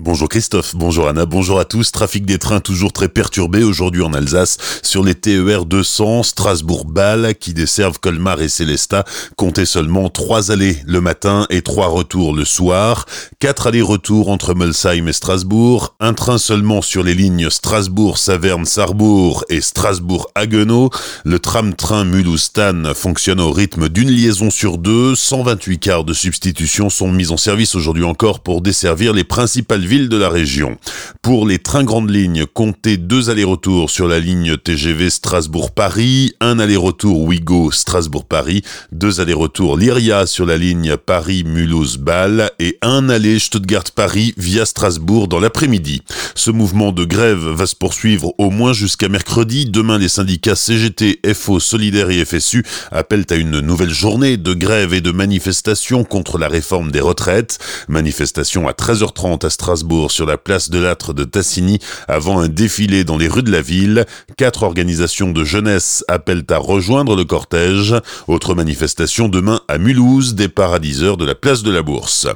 Bonjour Christophe, bonjour Anna, bonjour à tous. Trafic des trains toujours très perturbé aujourd'hui en Alsace sur les TER 200 Strasbourg-Bâle qui desservent Colmar et Célestat. Comptez seulement trois allées le matin et trois retours le soir. Quatre allers-retours entre Molsheim et Strasbourg. Un train seulement sur les lignes Strasbourg-Saverne-Sarrebourg et Strasbourg-Haguenau. Le tram-train mulhouse fonctionne au rythme d'une liaison sur deux. 128 quarts de substitution sont mis en service aujourd'hui encore pour desservir les principales villes de la région. Pour les trains grandes lignes, comptez deux allers-retours sur la ligne TGV Strasbourg-Paris, un aller-retour Ouigo Strasbourg-Paris, deux allers-retours Lyria sur la ligne Paris-Mulhouse-Bâle et un aller Stuttgart-Paris via Strasbourg dans l'après-midi. Ce mouvement de grève va se poursuivre au moins jusqu'à mercredi. Demain, les syndicats CGT, FO, Solidaire et FSU appellent à une nouvelle journée de grève et de manifestation contre la réforme des retraites. Manifestation à 13h30 à Strasbourg sur la place de l'âtre de Tassigny avant un défilé dans les rues de la ville. Quatre organisations de jeunesse appellent à rejoindre le cortège. Autre manifestation demain à Mulhouse, départ à 10h de la place de la Bourse.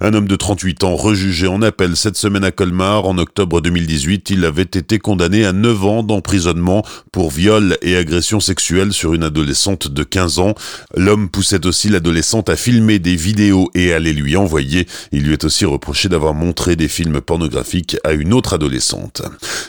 Un homme de 38 ans rejugé en appel cette semaine à Colmar en octobre 2018, il avait été condamné à 9 ans d'emprisonnement pour viol et agression sexuelle sur une adolescente de 15 ans. L'homme poussait aussi l'adolescente à filmer des vidéos et à les lui envoyer. Il lui est aussi reproché d'avoir montré des films pornographiques à une autre adolescente.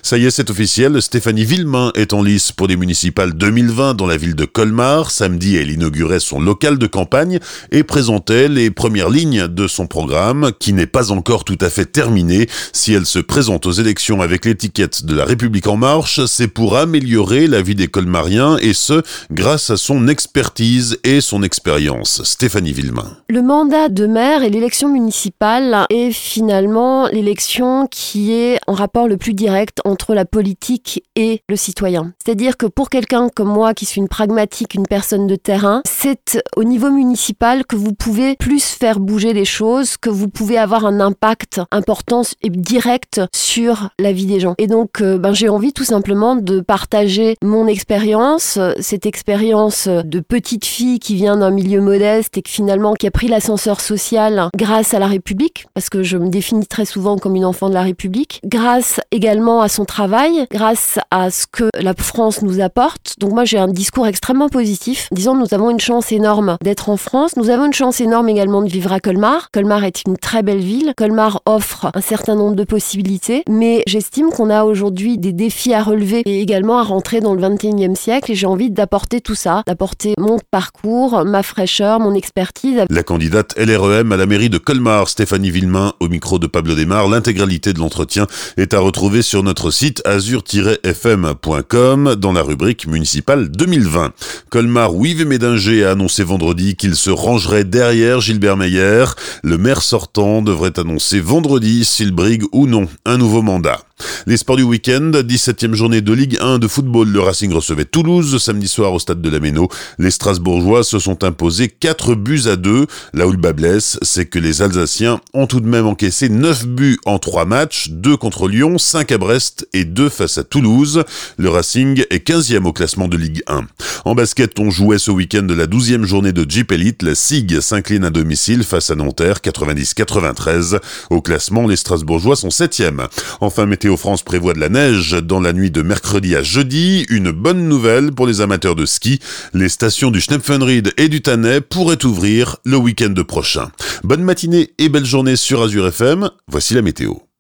Ça y est, c'est officiel, Stéphanie Villemain est en lice pour les municipales 2020 dans la ville de Colmar. Samedi, elle inaugurait son local de campagne et présentait les premières lignes de son programme, qui n'est pas encore tout à fait terminé. Si elle se présente aux élections avec l'étiquette de la République en marche, c'est pour améliorer la vie des colmariens et ce, grâce à son expertise et son expérience. Stéphanie Villemain. Le mandat de maire et l'élection municipale est finalement l'élection qui est en rapport le plus direct entre la politique et le citoyen. C'est-à-dire que pour quelqu'un comme moi qui suis une pragmatique, une personne de terrain, c'est au niveau municipal que vous pouvez plus faire bouger les choses, que vous pouvez avoir un impact important et direct sur la vie des gens. Et donc, euh, ben, j'ai envie tout simplement de partager mon expérience, cette expérience de petite fille qui vient d'un milieu modeste et qui finalement qui a pris l'ascenseur social grâce à la République, parce que je me définis très souvent comme une enfant de la République, grâce également à son travail, grâce à ce que la France nous apporte. Donc moi j'ai un discours extrêmement positif. Disons nous avons une chance énorme d'être en France, nous avons une chance énorme également de vivre à Colmar. Colmar est une très belle ville, Colmar offre un certain nombre de possibilités, mais j'estime qu'on a aujourd'hui des défis à relever et également à rentrer dans le 21e siècle et j'ai envie d'apporter tout ça, d'apporter mon parcours, ma fraîcheur, mon expertise. La candidate LREM à la mairie de Colmar, Stéphanie Villemain, au micro de Pablo Desmar, l'intégralité de l'entretien est à retrouver sur notre site azur-fm.com dans la rubrique municipale 2020. Colmar Wive Médinger a annoncé vendredi qu'il se rangerait derrière Gilbert Meyer. Le maire sortant devrait annoncer vendredi s'il brigue ou non un nouveau mandat. Les sports du week-end, 17e journée de Ligue 1 de football, le Racing recevait Toulouse samedi soir au stade de la Méno. Les Strasbourgeois se sont imposés 4 buts à 2. Là où le bas blesse, c'est que les Alsaciens ont tout de même encaissé 9 buts en 3 matchs, 2 contre Lyon, 5 à Brest et 2 face à Toulouse. Le Racing est 15e au classement de Ligue 1. En basket, on jouait ce week-end de la 12e journée de Jeep Elite. La SIG s'incline à domicile face à Nanterre, 90-93. Au classement, les Strasbourgeois sont 7e. Enfin, France prévoit de la neige dans la nuit de mercredi à jeudi. Une bonne nouvelle pour les amateurs de ski. Les stations du Schnepfenried et du Tannet pourraient ouvrir le week-end prochain. Bonne matinée et belle journée sur Azure FM. Voici la météo.